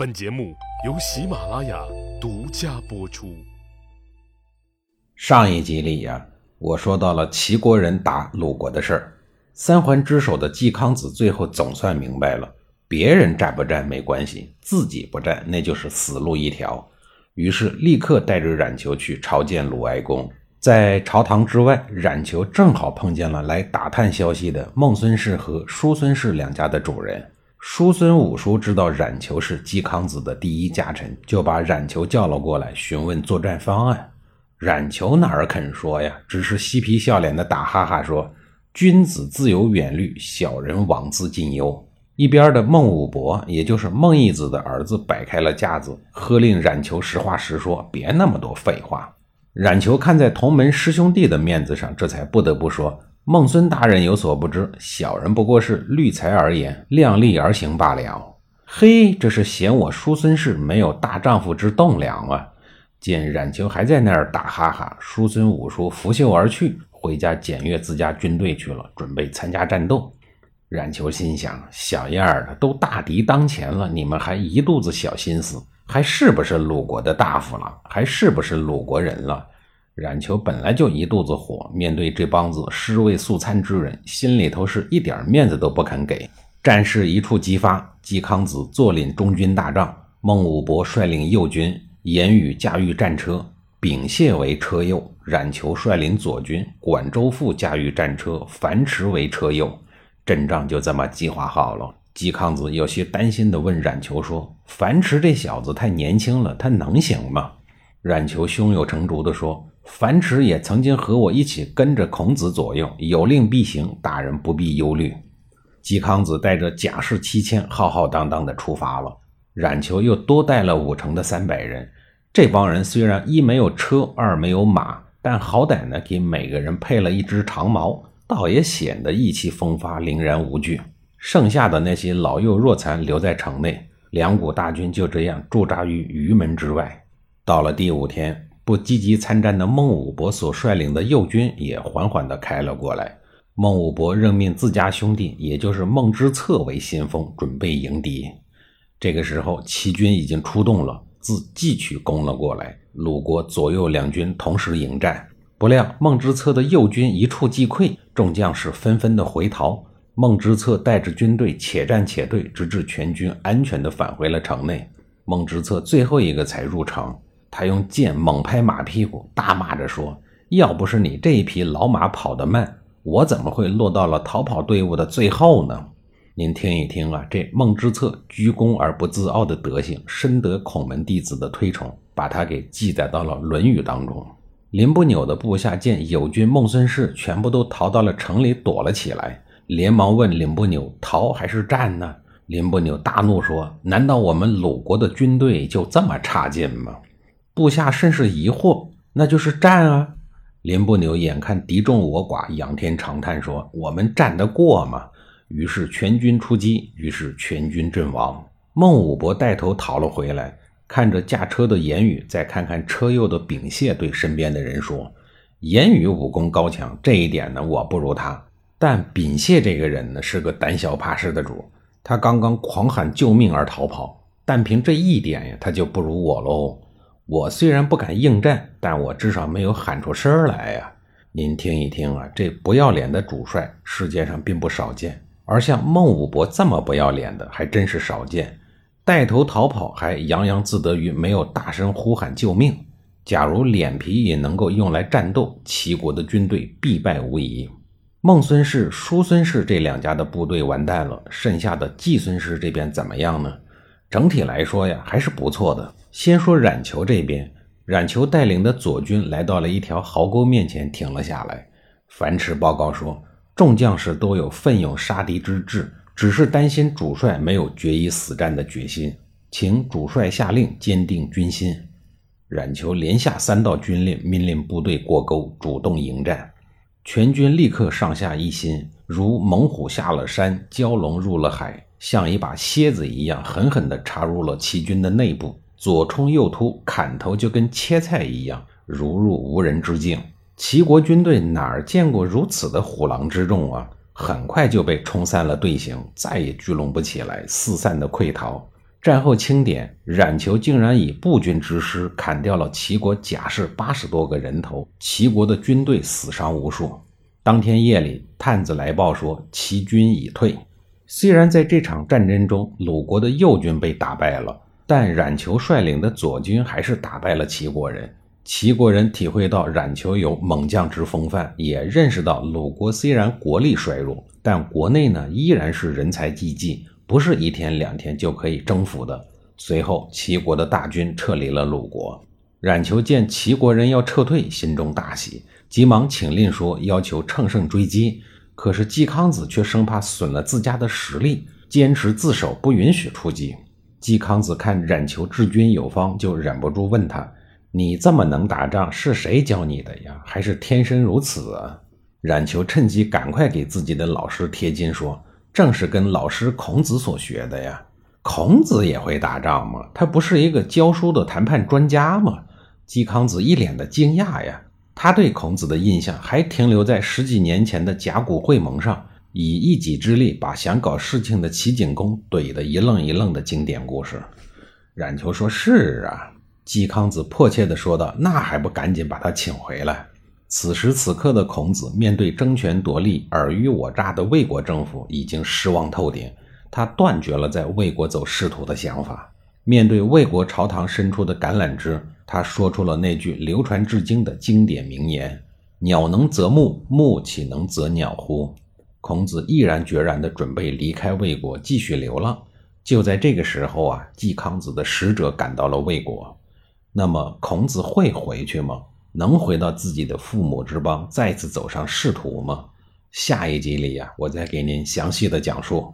本节目由喜马拉雅独家播出。上一集里呀，我说到了齐国人打鲁国的事儿，三环之首的季康子最后总算明白了，别人战不战没关系，自己不战那就是死路一条。于是立刻带着冉求去朝见鲁哀公。在朝堂之外，冉求正好碰见了来打探消息的孟孙氏和叔孙氏两家的主人。叔孙五叔知道冉求是季康子的第一家臣，就把冉求叫了过来，询问作战方案。冉求哪儿肯说呀，只是嬉皮笑脸的打哈哈说：“君子自有远虑，小人枉自近忧。”一边的孟武伯，也就是孟义子的儿子，摆开了架子，喝令冉求实话实说，别那么多废话。冉求看在同门师兄弟的面子上，这才不得不说。孟孙大人有所不知，小人不过是虑才而言，量力而行罢了。嘿，这是嫌我叔孙氏没有大丈夫之栋梁啊！见冉求还在那儿打哈哈，叔孙武叔拂袖而去，回家检阅自家军队去了，准备参加战斗。冉求心想：小样儿的，都大敌当前了，你们还一肚子小心思，还是不是鲁国的大夫了？还是不是鲁国人了？冉求本来就一肚子火，面对这帮子尸位素餐之人，心里头是一点面子都不肯给。战事一触即发，季康子坐领中军大帐，孟武伯率领右军，言语驾驭战车，秉谢为车右；冉求率领左军，管州父驾驭战车，樊迟为车右。阵仗就这么计划好了。季康子有些担心地问冉求说：“樊迟这小子太年轻了，他能行吗？”冉求胸有成竹地说。樊迟也曾经和我一起跟着孔子左右，有令必行，大人不必忧虑。季康子带着甲士七千，浩浩荡荡地出发了。冉求又多带了五成的三百人。这帮人虽然一没有车，二没有马，但好歹呢，给每个人配了一只长矛，倒也显得意气风发，凛然无惧。剩下的那些老幼弱残留在城内，两股大军就这样驻扎于鱼门之外。到了第五天。不积极参战的孟武伯所率领的右军也缓缓地开了过来。孟武伯任命自家兄弟，也就是孟之策为先锋，准备迎敌。这个时候，齐军已经出动了，自冀区攻了过来。鲁国左右两军同时迎战，不料孟之策的右军一触即溃，众将士纷纷的回逃。孟之策带着军队且战且退，直至全军安全地返回了城内。孟之策最后一个才入城。他用剑猛拍马屁股，大骂着说：“要不是你这一匹老马跑得慢，我怎么会落到了逃跑队伍的最后呢？”您听一听啊，这孟之策居功而不自傲的德行，深得孔门弟子的推崇，把他给记载到了《论语》当中。林不扭的部下见友军孟孙氏全部都逃到了城里躲了起来，连忙问林不扭：“逃还是战呢？”林不扭大怒说：“难道我们鲁国的军队就这么差劲吗？”部下甚是疑惑，那就是战啊！林不牛眼看敌众我寡，仰天长叹说：“我们战得过吗？”于是全军出击，于是全军阵亡。孟武伯带头逃了回来，看着驾车的言语，再看看车右的秉谢，对身边的人说：“言语武功高强，这一点呢，我不如他。但秉谢这个人呢，是个胆小怕事的主。他刚刚狂喊救命而逃跑，但凭这一点呀，他就不如我喽。”我虽然不敢应战，但我至少没有喊出声来呀。您听一听啊，这不要脸的主帅，世界上并不少见。而像孟武伯这么不要脸的，还真是少见。带头逃跑，还洋洋自得于没有大声呼喊救命。假如脸皮也能够用来战斗，齐国的军队必败无疑。孟孙氏、叔孙氏这两家的部队完蛋了，剩下的季孙氏这边怎么样呢？整体来说呀，还是不错的。先说冉求这边，冉求带领的左军来到了一条壕沟面前，停了下来。樊迟报告说，众将士都有奋勇杀敌之志，只是担心主帅没有决一死战的决心，请主帅下令坚定军心。冉求连下三道军令，命令部队过沟，主动迎战。全军立刻上下一心，如猛虎下了山，蛟龙入了海。像一把蝎子一样，狠狠地插入了齐军的内部，左冲右突，砍头就跟切菜一样，如入无人之境。齐国军队哪儿见过如此的虎狼之众啊？很快就被冲散了队形，再也聚拢不起来，四散的溃逃。战后清点，冉求竟然以步军之师砍掉了齐国甲士八十多个人头，齐国的军队死伤无数。当天夜里，探子来报说齐军已退。虽然在这场战争中，鲁国的右军被打败了，但冉求率领的左军还是打败了齐国人。齐国人体会到冉求有猛将之风范，也认识到鲁国虽然国力衰弱，但国内呢依然是人才济济。不是一天两天就可以征服的。随后，齐国的大军撤离了鲁国。冉求见齐国人要撤退，心中大喜，急忙请令说要求乘胜追击。可是季康子却生怕损了自家的实力，坚持自首，不允许出击。季康子看冉求治军有方，就忍不住问他：“你这么能打仗，是谁教你的呀？还是天生如此啊？”冉求趁机赶快给自己的老师贴金说。正是跟老师孔子所学的呀。孔子也会打仗吗？他不是一个教书的谈判专家吗？季康子一脸的惊讶呀。他对孔子的印象还停留在十几年前的甲骨会盟上，以一己之力把想搞事情的齐景公怼得一愣一愣的经典故事。冉求说：“是啊。”季康子迫切地说道：“那还不赶紧把他请回来？”此时此刻的孔子，面对争权夺利、尔虞我诈的魏国政府，已经失望透顶。他断绝了在魏国走仕途的想法。面对魏国朝堂伸出的橄榄枝，他说出了那句流传至今的经典名言：“鸟能择木，木岂能择鸟乎？”孔子毅然决然地准备离开魏国，继续流浪。就在这个时候啊，季康子的使者赶到了魏国。那么，孔子会回去吗？能回到自己的父母之邦，再次走上仕途吗？下一集里呀，我再给您详细的讲述。